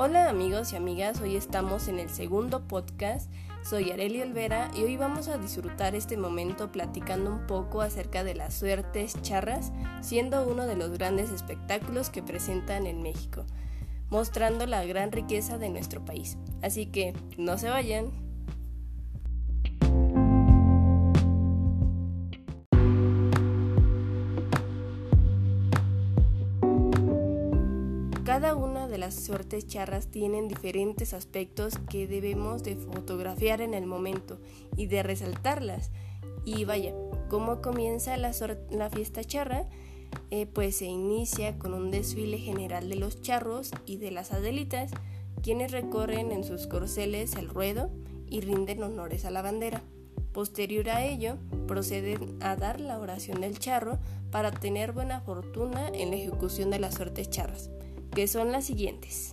Hola amigos y amigas, hoy estamos en el segundo podcast. Soy Areli Olvera y hoy vamos a disfrutar este momento platicando un poco acerca de las suertes charras, siendo uno de los grandes espectáculos que presentan en México, mostrando la gran riqueza de nuestro país. Así que no se vayan. Las suertes charras tienen diferentes aspectos que debemos de fotografiar en el momento y de resaltarlas. Y vaya, ¿cómo comienza la, fiesta charra? Eh, pues se inicia con un desfile general de los charros y de las adelitas, quienes recorren en sus corceles el ruedo y rinden honores a la bandera. Posterior a ello, proceden a dar la oración del charro para tener buena fortuna en la ejecución de las suertes charras son las siguientes.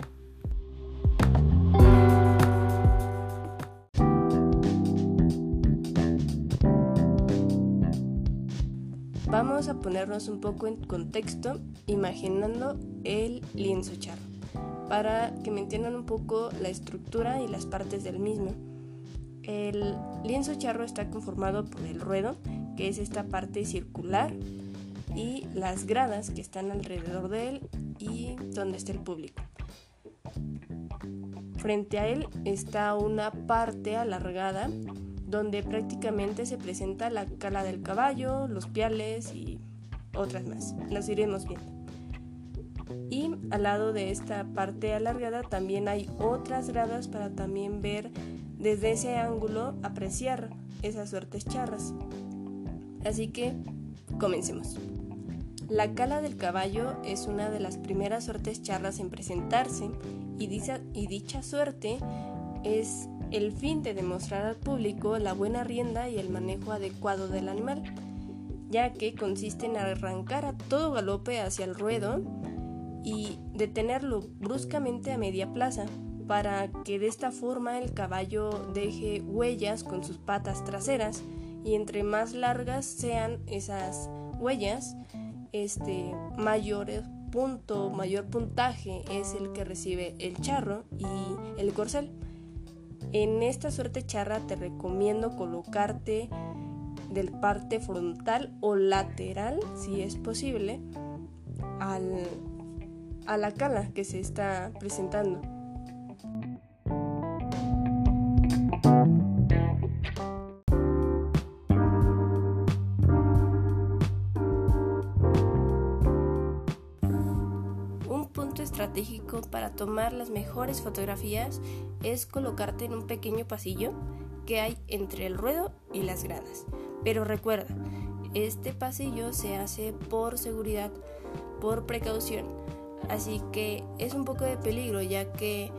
Vamos a ponernos un poco en contexto imaginando el lienzo charro, para que me entiendan un poco la estructura y las partes del mismo. El lienzo charro está conformado por el ruedo, que es esta parte circular, y las gradas que están alrededor de él y donde está el público. Frente a él está una parte alargada donde prácticamente se presenta la cala del caballo, los piales y otras más. Las iremos viendo. Y al lado de esta parte alargada también hay otras gradas para también ver desde ese ángulo, apreciar esas suertes charras. Así que comencemos. La cala del caballo es una de las primeras suertes charras en presentarse y dicha, y dicha suerte es el fin de demostrar al público la buena rienda y el manejo adecuado del animal, ya que consiste en arrancar a todo galope hacia el ruedo y detenerlo bruscamente a media plaza, para que de esta forma el caballo deje huellas con sus patas traseras y entre más largas sean esas huellas, este mayor punto, mayor puntaje es el que recibe el charro y el corcel. En esta suerte charra te recomiendo colocarte del parte frontal o lateral, si es posible, al, a la cala que se está presentando. Para tomar las mejores fotografías es colocarte en un pequeño pasillo que hay entre el ruedo y las gradas. Pero recuerda, este pasillo se hace por seguridad, por precaución. Así que es un poco de peligro ya que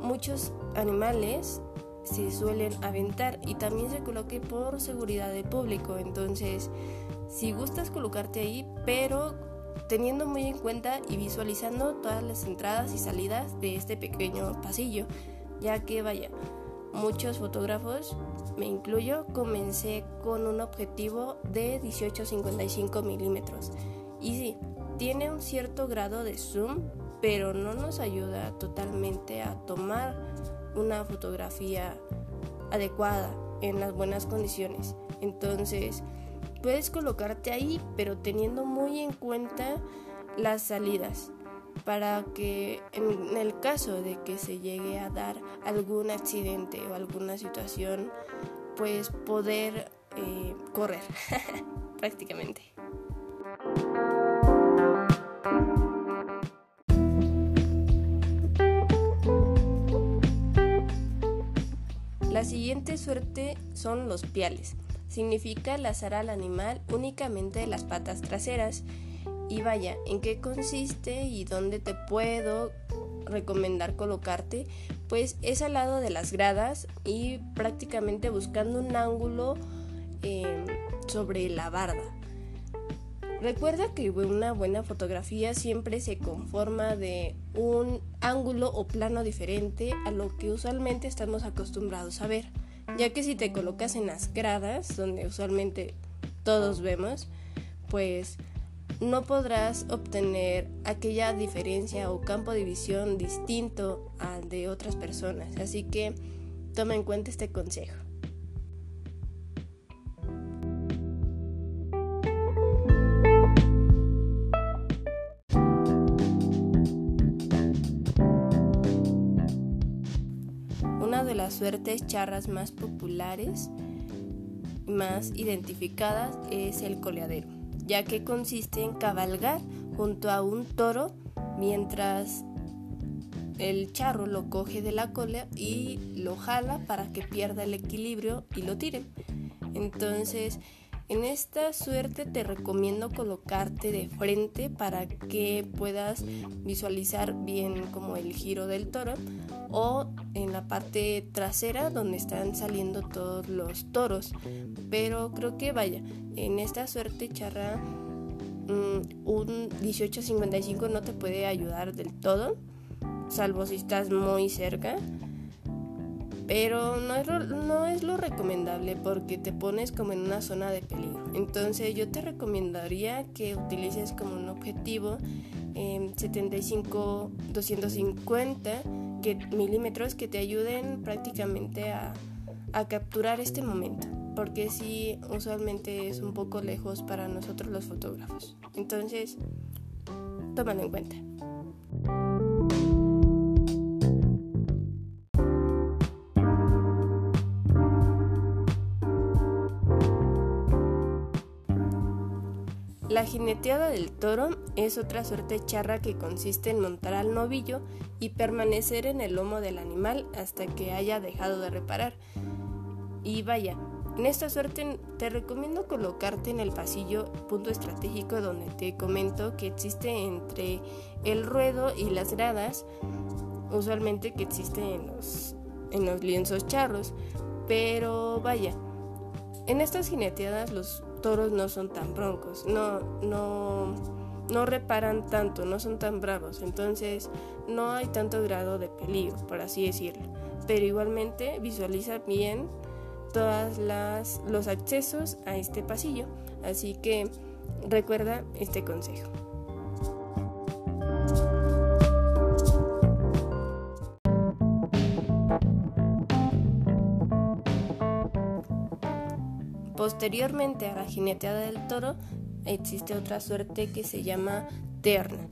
muchos animales se suelen aventar y también se coloque por seguridad del público. Entonces, si gustas colocarte ahí, pero teniendo muy en cuenta y visualizando todas las entradas y salidas de este pequeño pasillo, ya que vaya, muchos fotógrafos, me incluyo, comencé con un objetivo de 18-55 milímetros. Y sí, tiene un cierto grado de zoom, pero no nos ayuda totalmente a tomar una fotografía adecuada en las buenas condiciones. Entonces, Puedes colocarte ahí, pero teniendo muy en cuenta las salidas para que en el caso de que se llegue a dar algún accidente o alguna situación, pues poder eh, correr prácticamente. La siguiente suerte son los piales significa lazar al animal únicamente de las patas traseras. Y vaya, ¿en qué consiste y dónde te puedo recomendar colocarte? Pues es al lado de las gradas y prácticamente buscando un ángulo em, sobre la barda. Recuerda que una buena fotografía siempre se conforma de un ángulo o plano diferente a lo que usualmente estamos acostumbrados a ver ya que si te colocas en las gradas, donde usualmente todos vemos, pues no podrás obtener aquella diferencia o campo de visión distinto al de otras personas. Así que toma en cuenta este consejo. Suertes charras más populares y más identificadas es el coleadero ya que consiste en cabalgar junto a un toro mientras el charro lo coge de la cola y lo jala para que pierda el equilibrio y lo tire. Entonces, en esta suerte te recomiendo colocarte de frente para que puedas visualizar bien como el giro del toro o en la parte trasera donde están saliendo todos los toros. Pero creo que vaya, en esta suerte charra mm, un 1855 no te puede ayudar del todo, salvo si estás muy cerca pero no es, lo, no es lo recomendable porque te pones como en una zona de peligro. Entonces yo te recomendaría que utilices como un objetivo 75 250 que, milímetros que te ayuden prácticamente a, a capturar este momento porque sí usualmente es un poco lejos para nosotros los fotógrafos. Entonces, tómalo en cuenta. La jineteada del toro es otra suerte charra que consiste en montar al novillo y permanecer en el lomo del animal hasta que haya dejado de reparar. Y vaya, en esta suerte te recomiendo colocarte en el pasillo punto estratégico donde te comento que existe entre el ruedo y las gradas, usualmente que existe en los, en los lienzos charros. Pero vaya, en estas jineteadas los toros no son tan broncos, no, no, no reparan tanto, no son tan bravos, entonces no hay tanto grado de peligro, por así decirlo. Pero igualmente visualiza bien todos los accesos a este pasillo, así que recuerda este consejo. Posteriormente a la jineteada del toro existe otra suerte que se llama terna.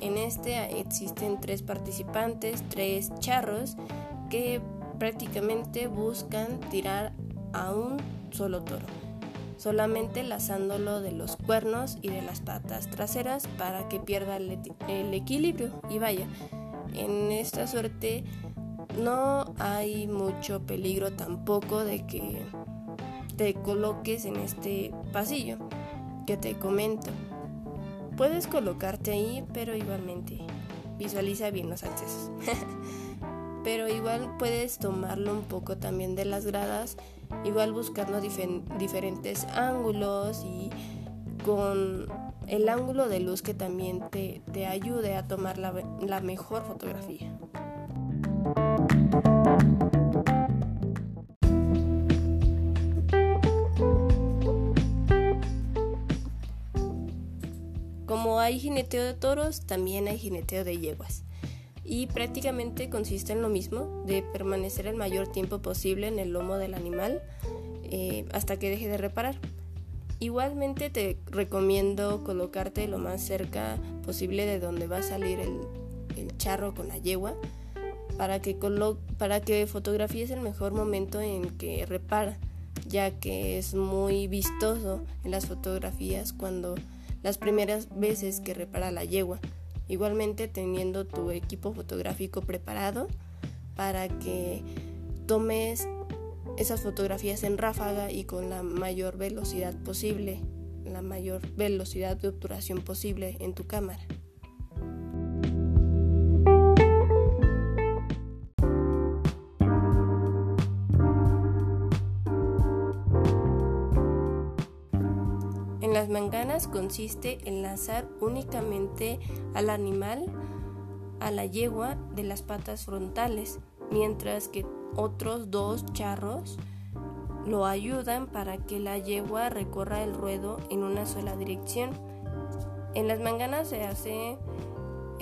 En este existen tres participantes, tres charros que prácticamente buscan tirar a un solo toro, solamente lazándolo de los cuernos y de las patas traseras para que pierda el, el equilibrio y vaya. En esta suerte no hay mucho peligro tampoco de que te coloques en este pasillo que te comento. Puedes colocarte ahí, pero igualmente visualiza bien los accesos. pero igual puedes tomarlo un poco también de las gradas, igual buscando diferentes ángulos y con el ángulo de luz que también te, te ayude a tomar la, la mejor fotografía. Hay jineteo de toros, también hay jineteo de yeguas. Y prácticamente consiste en lo mismo, de permanecer el mayor tiempo posible en el lomo del animal eh, hasta que deje de reparar. Igualmente te recomiendo colocarte lo más cerca posible de donde va a salir el, charro con la yegua para que, para que fotografíes el mejor momento en que repara, ya que es muy vistoso en las fotografías cuando las primeras veces que repara la yegua. Igualmente teniendo tu equipo fotográfico preparado para que tomes esas fotografías en ráfaga y con la mayor velocidad posible, la mayor velocidad de obturación posible en tu cámara. Las manganas consiste en lanzar únicamente al animal a la yegua de las patas frontales, mientras que otros dos charros lo ayudan para que la yegua recorra el ruedo en una sola dirección. En las manganas se hace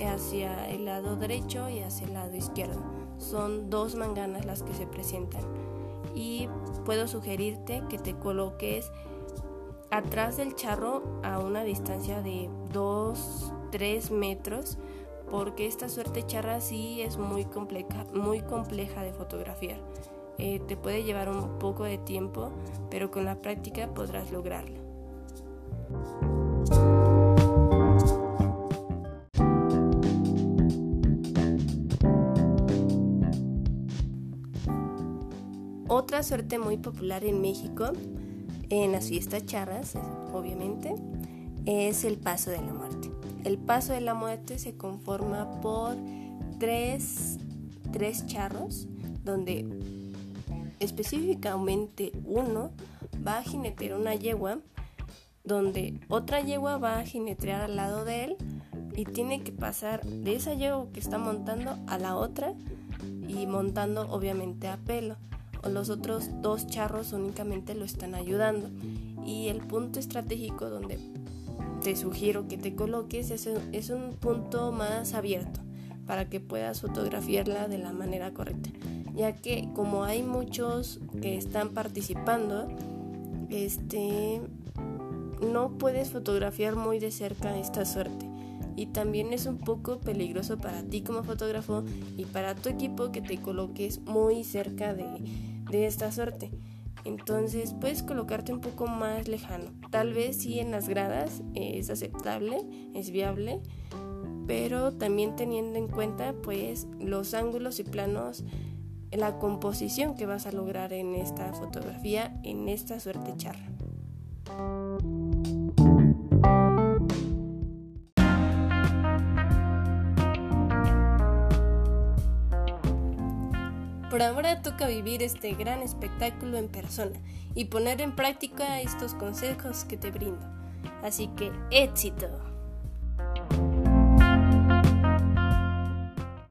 hacia el lado derecho y hacia el lado izquierdo. Son dos manganas las que se presentan. Y puedo sugerirte que te coloques atrás del charro a una distancia de 2, 3 metros porque esta suerte charra sí es muy compleja, muy compleja de fotografiar. Eh, te puede llevar un poco de tiempo, pero con la práctica podrás lograrlo. Otra suerte muy popular en México, en las fiestas charras, obviamente, es el paso de la muerte. El paso de la muerte se conforma por tres, tres charros, donde específicamente uno va a jinetear una yegua, donde otra yegua va a jinetear al lado de él y tiene que pasar de esa yegua que está montando a la otra y montando obviamente a pelo los otros dos charros únicamente lo están ayudando. Y el punto estratégico donde te sugiero que te coloques es, es un punto más abierto para que puedas fotografiarla de la manera correcta. Ya que como hay muchos que están participando, este no puedes fotografiar muy de cerca esta suerte y también es un poco peligroso para ti como fotógrafo y para tu equipo que te coloques muy cerca de, de esta suerte. Entonces puedes colocarte un poco más lejano. Tal vez sí en las gradas es aceptable, es viable, pero también teniendo en cuenta pues los ángulos y planos, la composición que vas a lograr en esta fotografía, en esta suerte charra. Por ahora toca vivir este gran espectáculo en persona y poner en práctica estos consejos que te brindo. Así que éxito.